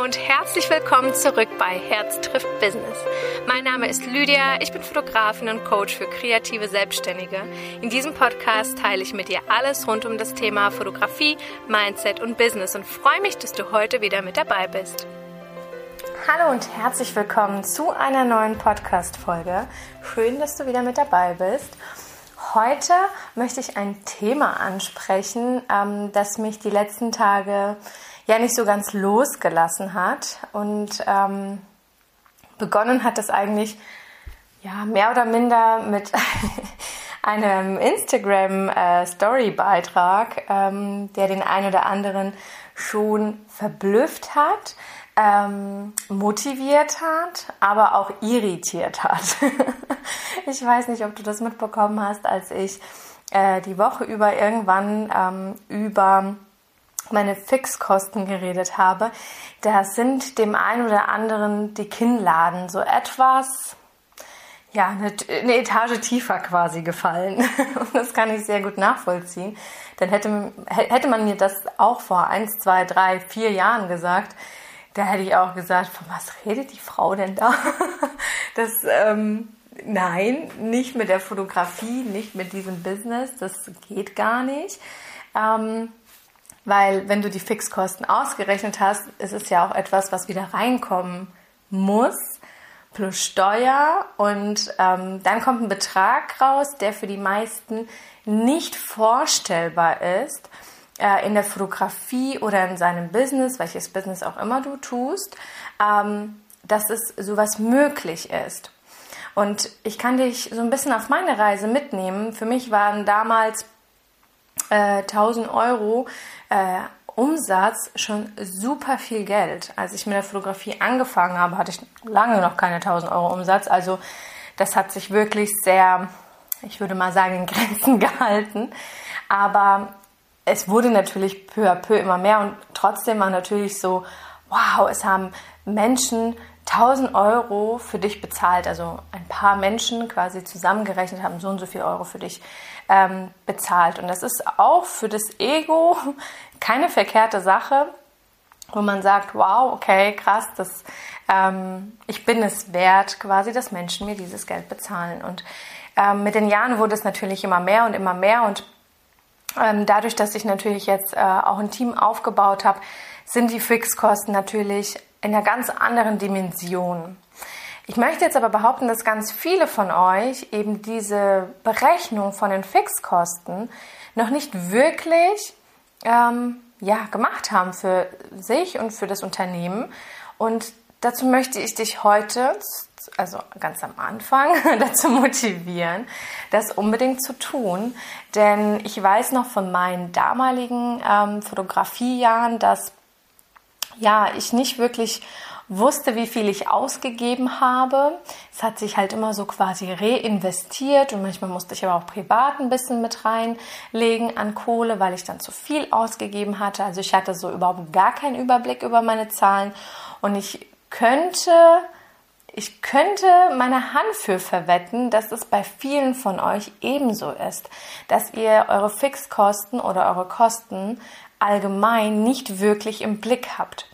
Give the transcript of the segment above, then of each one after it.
Hallo und herzlich willkommen zurück bei Herz trifft Business. Mein Name ist Lydia, ich bin Fotografin und Coach für kreative Selbstständige. In diesem Podcast teile ich mit dir alles rund um das Thema Fotografie, Mindset und Business und freue mich, dass du heute wieder mit dabei bist. Hallo und herzlich willkommen zu einer neuen Podcast-Folge. Schön, dass du wieder mit dabei bist. Heute möchte ich ein Thema ansprechen, ähm, das mich die letzten Tage ja nicht so ganz losgelassen hat. Und ähm, begonnen hat es eigentlich ja mehr oder minder mit einem Instagram-Story-Beitrag, äh, ähm, der den einen oder anderen schon verblüfft hat, ähm, motiviert hat, aber auch irritiert hat. ich weiß nicht, ob du das mitbekommen hast, als ich äh, die Woche über irgendwann ähm, über meine Fixkosten geredet habe, da sind dem einen oder anderen die Kinnladen so etwas, ja, eine, eine Etage tiefer quasi gefallen. Und das kann ich sehr gut nachvollziehen. Denn hätte, hätte man mir das auch vor eins, zwei, drei, vier Jahren gesagt, da hätte ich auch gesagt, von was redet die Frau denn da? Das, ähm, nein, nicht mit der Fotografie, nicht mit diesem Business, das geht gar nicht. Ähm, weil wenn du die Fixkosten ausgerechnet hast, ist es ja auch etwas, was wieder reinkommen muss, plus Steuer. Und ähm, dann kommt ein Betrag raus, der für die meisten nicht vorstellbar ist äh, in der Fotografie oder in seinem Business, welches Business auch immer du tust, ähm, dass es sowas möglich ist. Und ich kann dich so ein bisschen auf meine Reise mitnehmen. Für mich waren damals äh, 1000 Euro äh, Umsatz schon super viel Geld. Als ich mit der Fotografie angefangen habe, hatte ich lange noch keine 1000 Euro Umsatz. Also das hat sich wirklich sehr, ich würde mal sagen, in Grenzen gehalten. Aber es wurde natürlich peu à peu immer mehr und trotzdem war natürlich so, wow, es haben Menschen 1000 Euro für dich bezahlt. Also ein paar Menschen quasi zusammengerechnet haben so und so viel Euro für dich ähm, bezahlt. Und das ist auch für das Ego keine verkehrte Sache, wo man sagt, wow, okay, krass, das, ähm, ich bin es wert, quasi, dass Menschen mir dieses Geld bezahlen. Und ähm, mit den Jahren wurde es natürlich immer mehr und immer mehr und ähm, dadurch, dass ich natürlich jetzt äh, auch ein Team aufgebaut habe, sind die Fixkosten natürlich in einer ganz anderen Dimension. Ich möchte jetzt aber behaupten, dass ganz viele von euch eben diese Berechnung von den Fixkosten noch nicht wirklich ähm, ja, gemacht haben für sich und für das Unternehmen. Und dazu möchte ich dich heute, also ganz am Anfang, dazu motivieren, das unbedingt zu tun. Denn ich weiß noch von meinen damaligen ähm, Fotografiejahren, dass ja, ich nicht wirklich wusste, wie viel ich ausgegeben habe. Es hat sich halt immer so quasi reinvestiert und manchmal musste ich aber auch privat ein bisschen mit reinlegen an Kohle, weil ich dann zu viel ausgegeben hatte. Also ich hatte so überhaupt gar keinen Überblick über meine Zahlen und ich könnte ich könnte meine Hand für verwetten, dass es bei vielen von euch ebenso ist, dass ihr eure Fixkosten oder eure Kosten allgemein nicht wirklich im Blick habt.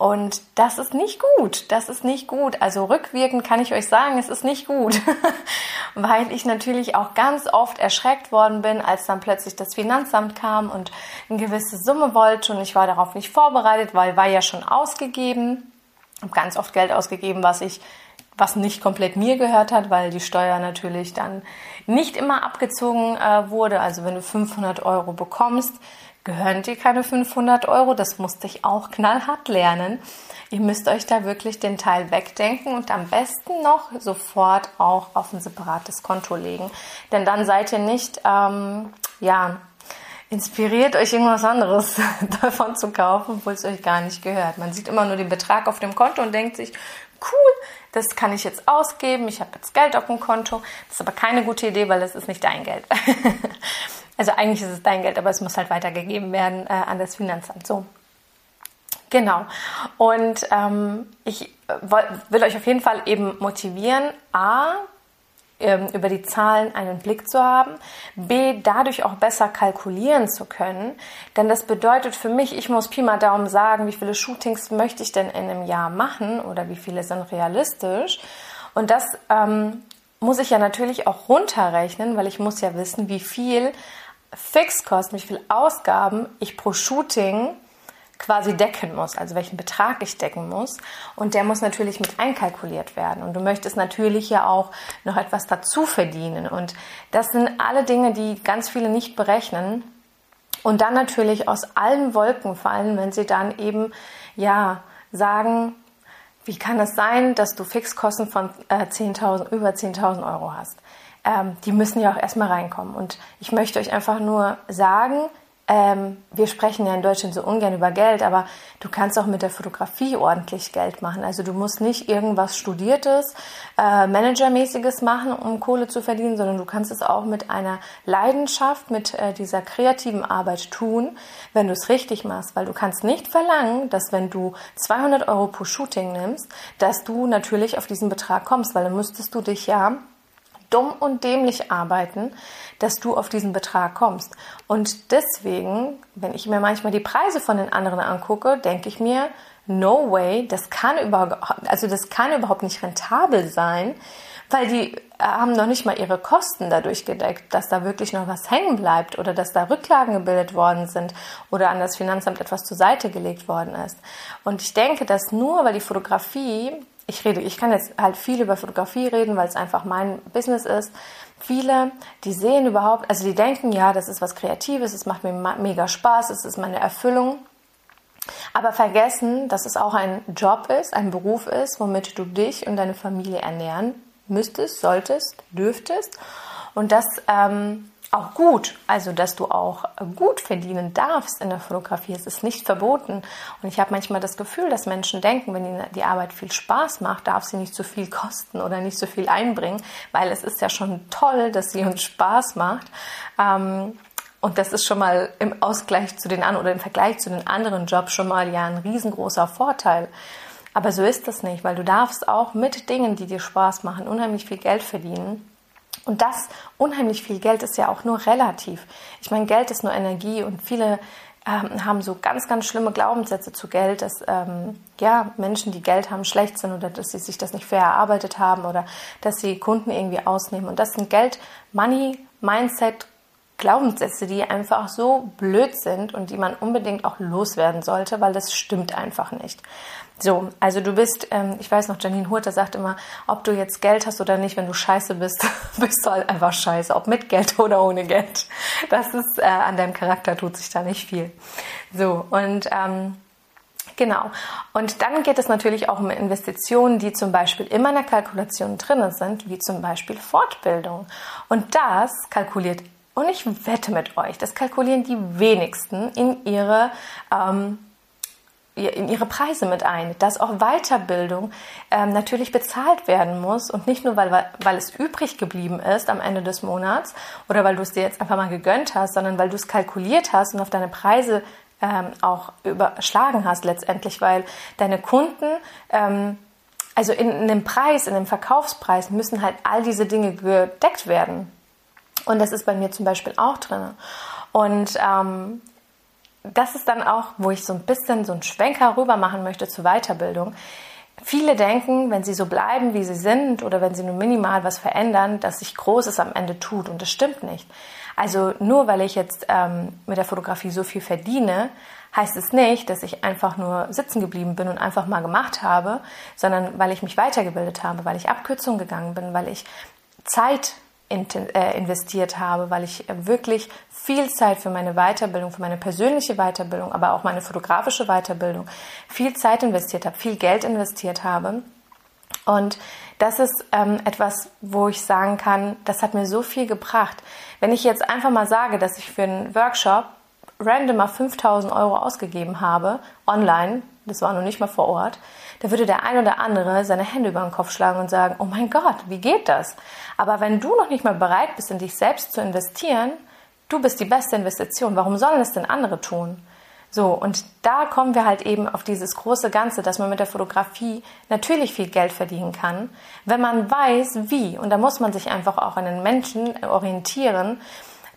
Und das ist nicht gut. Das ist nicht gut. Also rückwirkend kann ich euch sagen, es ist nicht gut. Weil ich natürlich auch ganz oft erschreckt worden bin, als dann plötzlich das Finanzamt kam und eine gewisse Summe wollte und ich war darauf nicht vorbereitet, weil war ja schon ausgegeben. Habe ganz oft Geld ausgegeben, was ich was nicht komplett mir gehört hat, weil die Steuer natürlich dann nicht immer abgezogen äh, wurde. Also wenn du 500 Euro bekommst, gehören dir keine 500 Euro. Das musste ich auch knallhart lernen. Ihr müsst euch da wirklich den Teil wegdenken und am besten noch sofort auch auf ein separates Konto legen. Denn dann seid ihr nicht, ähm, ja, inspiriert, euch irgendwas anderes davon zu kaufen, obwohl es euch gar nicht gehört. Man sieht immer nur den Betrag auf dem Konto und denkt sich, cool, das kann ich jetzt ausgeben, ich habe jetzt Geld auf dem Konto. Das ist aber keine gute Idee, weil das ist nicht dein Geld. Also eigentlich ist es dein Geld, aber es muss halt weitergegeben werden äh, an das Finanzamt. So. Genau. Und ähm, ich will euch auf jeden Fall eben motivieren, a, über die Zahlen einen Blick zu haben, b, dadurch auch besser kalkulieren zu können, denn das bedeutet für mich, ich muss Pi mal Daumen sagen, wie viele Shootings möchte ich denn in einem Jahr machen oder wie viele sind realistisch. Und das ähm, muss ich ja natürlich auch runterrechnen, weil ich muss ja wissen, wie viel Fixkosten, wie viel Ausgaben ich pro Shooting quasi decken muss, also welchen Betrag ich decken muss. Und der muss natürlich mit einkalkuliert werden. Und du möchtest natürlich ja auch noch etwas dazu verdienen. Und das sind alle Dinge, die ganz viele nicht berechnen. Und dann natürlich aus allen Wolken fallen, wenn sie dann eben, ja, sagen, wie kann es sein, dass du Fixkosten von äh, 10.000, über 10.000 Euro hast? Ähm, die müssen ja auch erstmal reinkommen. Und ich möchte euch einfach nur sagen, ähm, wir sprechen ja in Deutschland so ungern über Geld, aber du kannst auch mit der Fotografie ordentlich Geld machen. Also du musst nicht irgendwas Studiertes, äh, Managermäßiges machen, um Kohle zu verdienen, sondern du kannst es auch mit einer Leidenschaft, mit äh, dieser kreativen Arbeit tun, wenn du es richtig machst. Weil du kannst nicht verlangen, dass wenn du 200 Euro pro Shooting nimmst, dass du natürlich auf diesen Betrag kommst, weil dann müsstest du dich ja dumm und dämlich arbeiten, dass du auf diesen Betrag kommst. Und deswegen, wenn ich mir manchmal die Preise von den anderen angucke, denke ich mir, no way, das kann überhaupt, also das kann überhaupt nicht rentabel sein, weil die haben noch nicht mal ihre Kosten dadurch gedeckt, dass da wirklich noch was hängen bleibt oder dass da Rücklagen gebildet worden sind oder an das Finanzamt etwas zur Seite gelegt worden ist. Und ich denke, dass nur weil die Fotografie ich rede, ich kann jetzt halt viel über Fotografie reden, weil es einfach mein Business ist. Viele, die sehen überhaupt, also die denken, ja, das ist was Kreatives, es macht mir mega Spaß, es ist meine Erfüllung. Aber vergessen, dass es auch ein Job ist, ein Beruf ist, womit du dich und deine Familie ernähren müsstest, solltest, dürftest. Und das ähm, auch gut, also dass du auch gut verdienen darfst in der Fotografie. Es ist nicht verboten. Und ich habe manchmal das Gefühl, dass Menschen denken, wenn ihnen die Arbeit viel Spaß macht, darf sie nicht so viel kosten oder nicht so viel einbringen, weil es ist ja schon toll, dass sie uns Spaß macht. Ähm, und das ist schon mal im Ausgleich zu den anderen oder im Vergleich zu den anderen Jobs schon mal ja ein riesengroßer Vorteil. Aber so ist das nicht, weil du darfst auch mit Dingen, die dir Spaß machen, unheimlich viel Geld verdienen. Und das unheimlich viel Geld ist ja auch nur relativ. Ich meine, Geld ist nur Energie und viele ähm, haben so ganz, ganz schlimme Glaubenssätze zu Geld, dass ähm, ja, Menschen, die Geld haben, schlecht sind oder dass sie sich das nicht fair erarbeitet haben oder dass sie Kunden irgendwie ausnehmen. Und das sind Geld, Money, Mindset, Glaubenssätze, die einfach so blöd sind und die man unbedingt auch loswerden sollte, weil das stimmt einfach nicht. So, also du bist, ähm, ich weiß noch, Janine Hurter sagt immer, ob du jetzt Geld hast oder nicht, wenn du scheiße bist, bist du halt einfach scheiße, ob mit Geld oder ohne Geld. Das ist, äh, an deinem Charakter tut sich da nicht viel. So, und ähm, Genau. Und dann geht es natürlich auch um Investitionen, die zum Beispiel immer in der Kalkulation drin sind, wie zum Beispiel Fortbildung. Und das kalkuliert, und ich wette mit euch, das kalkulieren die wenigsten in ihre ähm, in ihre Preise mit ein, dass auch Weiterbildung ähm, natürlich bezahlt werden muss und nicht nur, weil, weil es übrig geblieben ist am Ende des Monats oder weil du es dir jetzt einfach mal gegönnt hast, sondern weil du es kalkuliert hast und auf deine Preise ähm, auch überschlagen hast letztendlich, weil deine Kunden, ähm, also in, in dem Preis, in dem Verkaufspreis müssen halt all diese Dinge gedeckt werden. Und das ist bei mir zum Beispiel auch drin. Und ähm, das ist dann auch, wo ich so ein bisschen so einen Schwenker rüber machen möchte zur Weiterbildung. Viele denken, wenn sie so bleiben, wie sie sind oder wenn sie nur minimal was verändern, dass sich Großes am Ende tut. Und das stimmt nicht. Also nur weil ich jetzt ähm, mit der Fotografie so viel verdiene, heißt es nicht, dass ich einfach nur sitzen geblieben bin und einfach mal gemacht habe, sondern weil ich mich weitergebildet habe, weil ich Abkürzungen gegangen bin, weil ich Zeit investiert habe, weil ich wirklich viel Zeit für meine Weiterbildung, für meine persönliche Weiterbildung, aber auch meine fotografische Weiterbildung, viel Zeit investiert habe, viel Geld investiert habe. Und das ist ähm, etwas, wo ich sagen kann, das hat mir so viel gebracht. Wenn ich jetzt einfach mal sage, dass ich für einen Workshop random mal 5000 Euro ausgegeben habe, online, das war noch nicht mal vor Ort, da würde der ein oder andere seine Hände über den Kopf schlagen und sagen, oh mein Gott, wie geht das? Aber wenn du noch nicht mal bereit bist, in dich selbst zu investieren, du bist die beste Investition. Warum sollen es denn andere tun? So, und da kommen wir halt eben auf dieses große Ganze, dass man mit der Fotografie natürlich viel Geld verdienen kann, wenn man weiß, wie. Und da muss man sich einfach auch an den Menschen orientieren,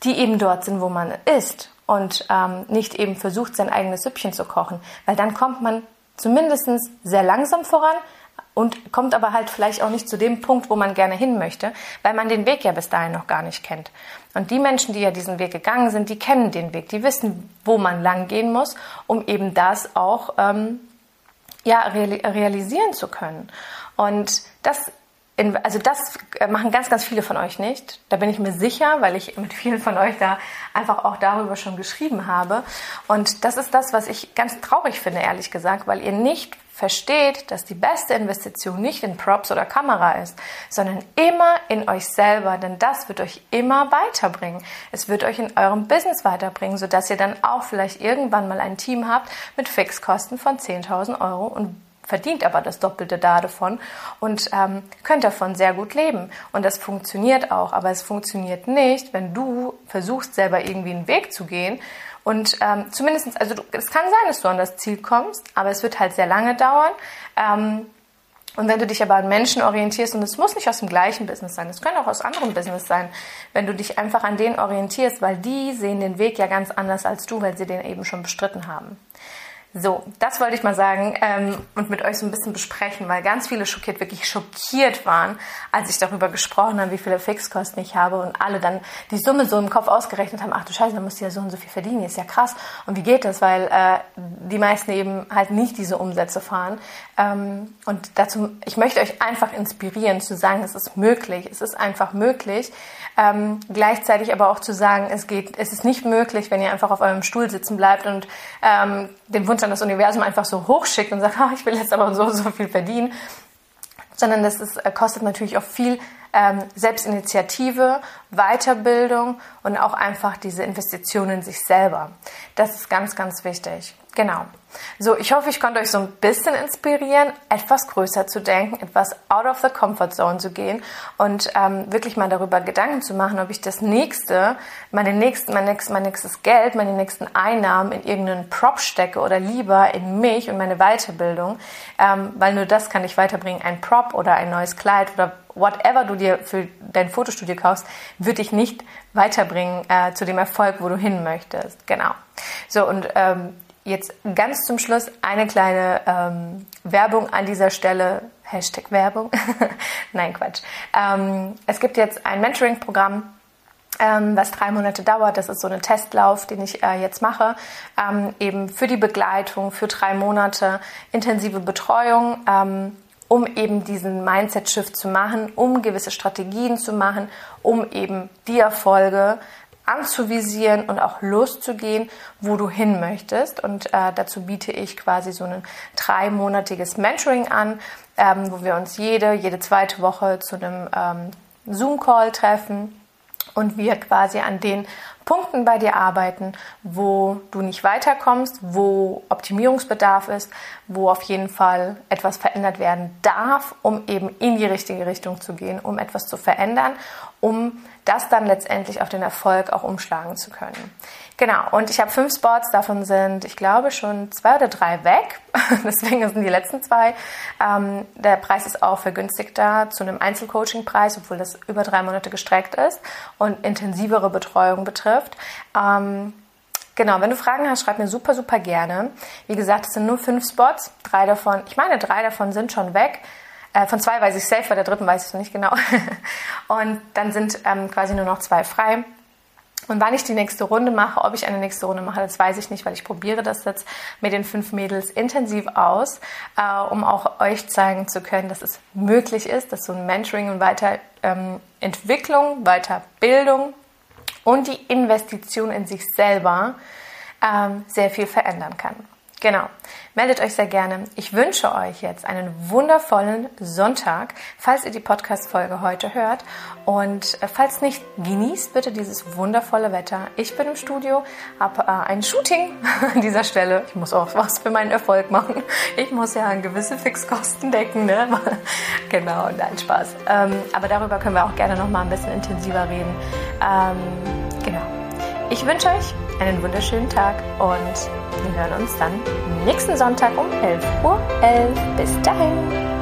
die eben dort sind, wo man ist und ähm, nicht eben versucht, sein eigenes Süppchen zu kochen, weil dann kommt man zumindest sehr langsam voran, und kommt aber halt vielleicht auch nicht zu dem Punkt, wo man gerne hin möchte, weil man den Weg ja bis dahin noch gar nicht kennt. Und die Menschen, die ja diesen Weg gegangen sind, die kennen den Weg, die wissen, wo man lang gehen muss, um eben das auch ähm, ja, realisieren zu können. Und das in, also das machen ganz, ganz viele von euch nicht. Da bin ich mir sicher, weil ich mit vielen von euch da einfach auch darüber schon geschrieben habe. Und das ist das, was ich ganz traurig finde, ehrlich gesagt, weil ihr nicht versteht, dass die beste Investition nicht in Props oder Kamera ist, sondern immer in euch selber, denn das wird euch immer weiterbringen. Es wird euch in eurem Business weiterbringen, sodass ihr dann auch vielleicht irgendwann mal ein Team habt mit Fixkosten von 10.000 Euro und verdient aber das Doppelte davon und ähm, könnt davon sehr gut leben. Und das funktioniert auch, aber es funktioniert nicht, wenn du versuchst, selber irgendwie einen Weg zu gehen und ähm, zumindest, also du, es kann sein, dass du an das Ziel kommst, aber es wird halt sehr lange dauern. Ähm, und wenn du dich aber an Menschen orientierst, und es muss nicht aus dem gleichen Business sein, es können auch aus anderem Business sein, wenn du dich einfach an denen orientierst, weil die sehen den Weg ja ganz anders als du, weil sie den eben schon bestritten haben. So, das wollte ich mal sagen ähm, und mit euch so ein bisschen besprechen, weil ganz viele schockiert, wirklich schockiert waren, als ich darüber gesprochen habe, wie viele Fixkosten ich habe und alle dann die Summe so im Kopf ausgerechnet haben, ach du Scheiße, dann musst du ja so und so viel verdienen, ist ja krass. Und wie geht das? Weil äh, die meisten eben halt nicht diese Umsätze fahren. Ähm, und dazu, ich möchte euch einfach inspirieren, zu sagen, es ist möglich, es ist einfach möglich. Ähm, gleichzeitig aber auch zu sagen, es geht, es ist nicht möglich, wenn ihr einfach auf eurem Stuhl sitzen bleibt und ähm, den Wunsch an das Universum einfach so hochschickt und sagt, oh, ich will jetzt aber so so viel verdienen, sondern das ist, äh, kostet natürlich auch viel ähm, Selbstinitiative, Weiterbildung und auch einfach diese Investition in sich selber. Das ist ganz, ganz wichtig. Genau. So, ich hoffe, ich konnte euch so ein bisschen inspirieren, etwas größer zu denken, etwas out of the comfort zone zu gehen und ähm, wirklich mal darüber Gedanken zu machen, ob ich das nächste, meine nächsten, mein, nächstes, mein nächstes Geld, meine nächsten Einnahmen in irgendeinen Prop stecke oder lieber in mich und meine Weiterbildung, ähm, weil nur das kann dich weiterbringen. Ein Prop oder ein neues Kleid oder whatever du dir für dein Fotostudio kaufst, wird dich nicht weiterbringen äh, zu dem Erfolg, wo du hin möchtest. Genau. So und ähm, Jetzt ganz zum Schluss eine kleine ähm, Werbung an dieser Stelle. Hashtag Werbung. Nein, Quatsch. Ähm, es gibt jetzt ein Mentoring-Programm, ähm, was drei Monate dauert. Das ist so ein Testlauf, den ich äh, jetzt mache. Ähm, eben für die Begleitung, für drei Monate intensive Betreuung. Ähm, um eben diesen Mindset-Shift zu machen, um gewisse Strategien zu machen, um eben die Erfolge anzuvisieren und auch loszugehen, wo du hin möchtest. Und äh, dazu biete ich quasi so ein dreimonatiges Mentoring an, ähm, wo wir uns jede, jede zweite Woche zu einem ähm, Zoom-Call treffen und wir quasi an den Punkten bei dir arbeiten, wo du nicht weiterkommst, wo Optimierungsbedarf ist, wo auf jeden Fall etwas verändert werden darf, um eben in die richtige Richtung zu gehen, um etwas zu verändern, um das dann letztendlich auf den Erfolg auch umschlagen zu können. Genau, und ich habe fünf Spots, davon sind, ich glaube, schon zwei oder drei weg. Deswegen sind die letzten zwei. Ähm, der Preis ist auch vergünstigter zu einem Einzelcoaching-Preis, obwohl das über drei Monate gestreckt ist und intensivere Betreuung betrifft. Ähm, Genau, wenn du Fragen hast, schreib mir super, super gerne. Wie gesagt, es sind nur fünf Spots. Drei davon, ich meine, drei davon sind schon weg. Äh, von zwei weiß ich safe, bei der dritten weiß ich es nicht genau. und dann sind ähm, quasi nur noch zwei frei. Und wann ich die nächste Runde mache, ob ich eine nächste Runde mache, das weiß ich nicht, weil ich probiere das jetzt mit den fünf Mädels intensiv aus, äh, um auch euch zeigen zu können, dass es möglich ist, dass so ein Mentoring und Weiterentwicklung, ähm, Weiterbildung und die Investition in sich selber ähm, sehr viel verändern kann. Genau. Meldet euch sehr gerne. Ich wünsche euch jetzt einen wundervollen Sonntag, falls ihr die Podcast-Folge heute hört. Und äh, falls nicht, genießt bitte dieses wundervolle Wetter. Ich bin im Studio, habe äh, ein Shooting an dieser Stelle. Ich muss auch was für meinen Erfolg machen. Ich muss ja gewisse Fixkosten decken. Ne? genau, nein, Spaß. Ähm, aber darüber können wir auch gerne noch mal ein bisschen intensiver reden. Ähm, genau. Ich wünsche euch einen wunderschönen Tag und wir hören uns dann nächsten Sonntag um 11.11 Uhr. 11. Bis dahin.